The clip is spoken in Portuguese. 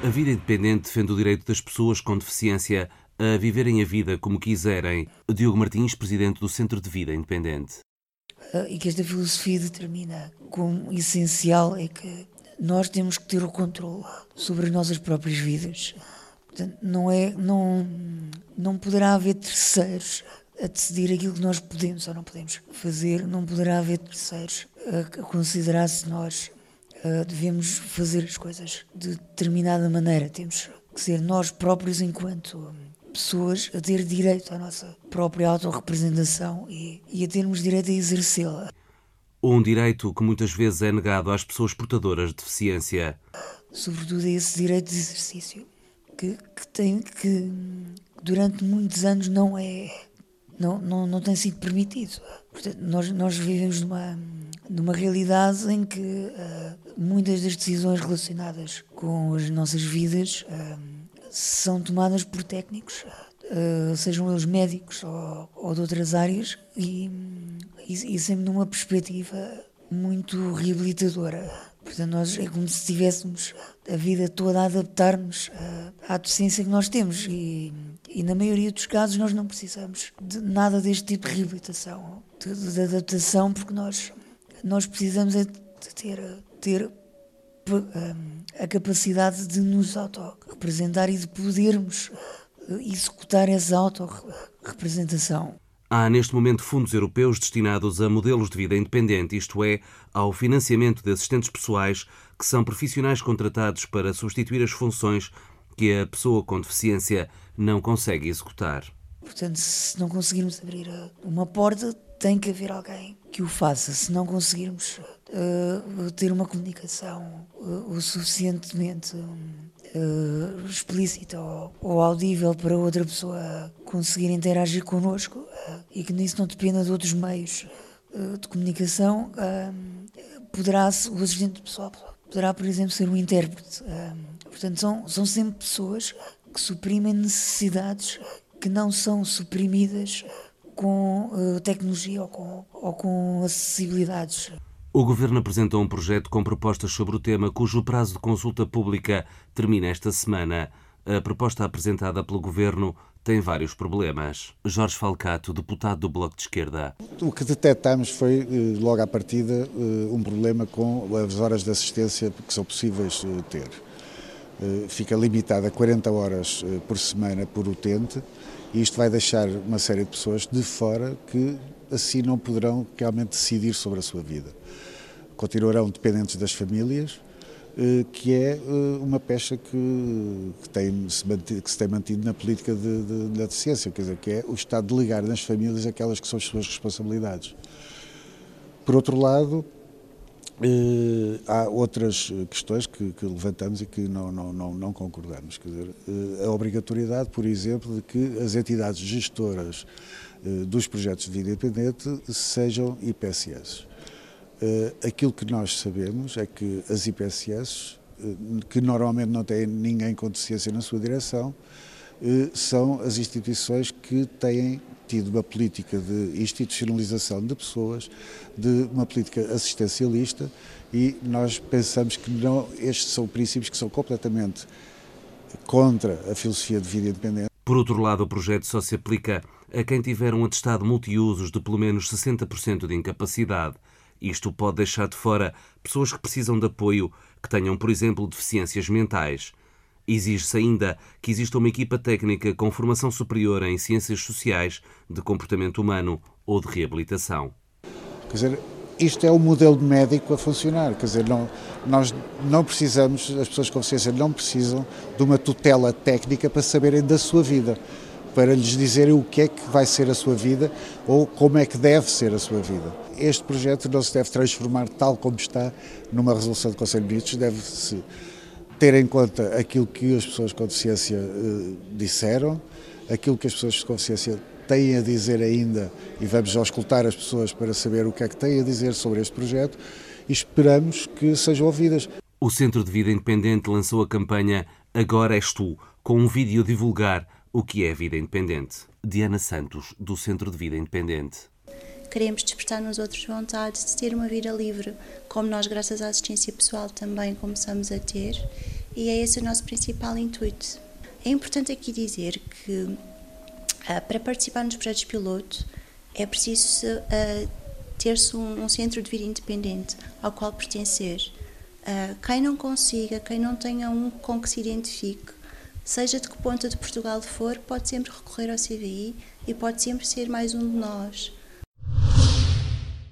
A Vida Independente defende o direito das pessoas com deficiência a viverem a vida como quiserem. Diogo Martins, presidente do Centro de Vida Independente. E que esta filosofia determina como essencial é que nós temos que ter o controle sobre as nossas próprias vidas. Portanto, não é, não, não poderá haver terceiros a decidir aquilo que nós podemos ou não podemos fazer, não poderá haver terceiros a considerar se nós uh, devemos fazer as coisas de determinada maneira. Temos que ser nós próprios, enquanto pessoas, a ter direito à nossa própria autorrepresentação e, e a termos direito a exercê-la. Um direito que muitas vezes é negado às pessoas portadoras de deficiência. Sobretudo a esse direito de exercício, que, que, tem, que durante muitos anos não é não, não, não tem sido permitido. Portanto, nós, nós vivemos numa, numa realidade em que uh, muitas das decisões relacionadas com as nossas vidas uh, são tomadas por técnicos, uh, sejam eles médicos ou, ou de outras áreas, e, e, e sempre numa perspectiva muito reabilitadora. Portanto, nós é como se tivéssemos a vida toda a adaptar-nos à deficiência que nós temos e, e, na maioria dos casos nós não precisamos de nada deste tipo de reabilitação, de, de adaptação, porque nós, nós precisamos é de ter, ter a capacidade de nos auto-representar e de podermos executar essa auto-representação. Há neste momento fundos europeus destinados a modelos de vida independente, isto é, ao financiamento de assistentes pessoais que são profissionais contratados para substituir as funções que a pessoa com deficiência não consegue executar. Portanto, se não conseguirmos abrir uma porta, tem que haver alguém que o faça. Se não conseguirmos uh, ter uma comunicação uh, o suficientemente uh, explícita ou, ou, audível para outra pessoa conseguir interagir connosco e que nisso não dependa de outros meios de comunicação, poderá o assistente pessoal poderá, por exemplo, ser um intérprete. portanto, são, são sempre pessoas que suprimem necessidades que não são suprimidas com uh, tecnologia ou com, ou com acessibilidades. O Governo apresentou um projeto com propostas sobre o tema, cujo prazo de consulta pública termina esta semana. A proposta apresentada pelo Governo tem vários problemas. Jorge Falcato, deputado do Bloco de Esquerda. O que detectamos foi, eh, logo à partida, eh, um problema com as horas de assistência que são possíveis ter. Fica limitada a 40 horas por semana por utente e isto vai deixar uma série de pessoas de fora que assim não poderão realmente decidir sobre a sua vida. Continuarão dependentes das famílias, eh, que é eh, uma pecha que, que, tem, se mantido, que se tem mantido na política de, de, da deficiência, quer dizer, que é o Estado delegar nas famílias aquelas que são as suas responsabilidades. Por outro lado, Uh, há outras questões que, que, levantamos e que não, não, não, não concordamos. Quer dizer, uh, a obrigatoriedade, por exemplo, de que as entidades gestoras uh, dos projetos de vida independente sejam IPSS. aquilo que nós sabemos é que as IPSS, que normalmente não têm ninguém com deficiência na sua direção, são as instituições que têm tido uma política de institucionalização de pessoas, de uma política assistencialista e nós pensamos que não, estes são princípios que são completamente contra a filosofia de vida independente. Por outro lado, o projeto só se aplica a quem tiver um atestado multiusos de pelo menos 60% de incapacidade. Isto pode deixar de fora pessoas que precisam de apoio, que tenham, por exemplo, deficiências mentais. Exige-se ainda que exista uma equipa técnica com formação superior em ciências sociais, de comportamento humano ou de reabilitação. Quer dizer, isto é o modelo médico a funcionar. Quer dizer, não, nós não precisamos, as pessoas com deficiência não precisam de uma tutela técnica para saberem da sua vida, para lhes dizerem o que é que vai ser a sua vida ou como é que deve ser a sua vida. Este projeto não se deve transformar tal como está numa resolução do Conselho de Ministros, deve-se ter em conta aquilo que as pessoas com deficiência uh, disseram, aquilo que as pessoas com deficiência têm a dizer ainda, e vamos auscultar as pessoas para saber o que é que têm a dizer sobre este projeto, e esperamos que sejam ouvidas. O Centro de Vida Independente lançou a campanha Agora És Tu, com um vídeo a divulgar o que é vida independente. Diana Santos, do Centro de Vida Independente queremos despertar nos outros vontade de ter uma vida livre, como nós, graças à assistência pessoal, também começamos a ter. e é esse o nosso principal intuito. É importante aqui dizer que ah, para participar nos projetos piloto é preciso uh, ter-se um, um, centro de vida independente ao qual pertencer. Uh, quem não consiga, quem não tenha um com que se identifique, seja de que ponta de Portugal for, pode sempre recorrer ao CVI e pode sempre ser mais um de nós.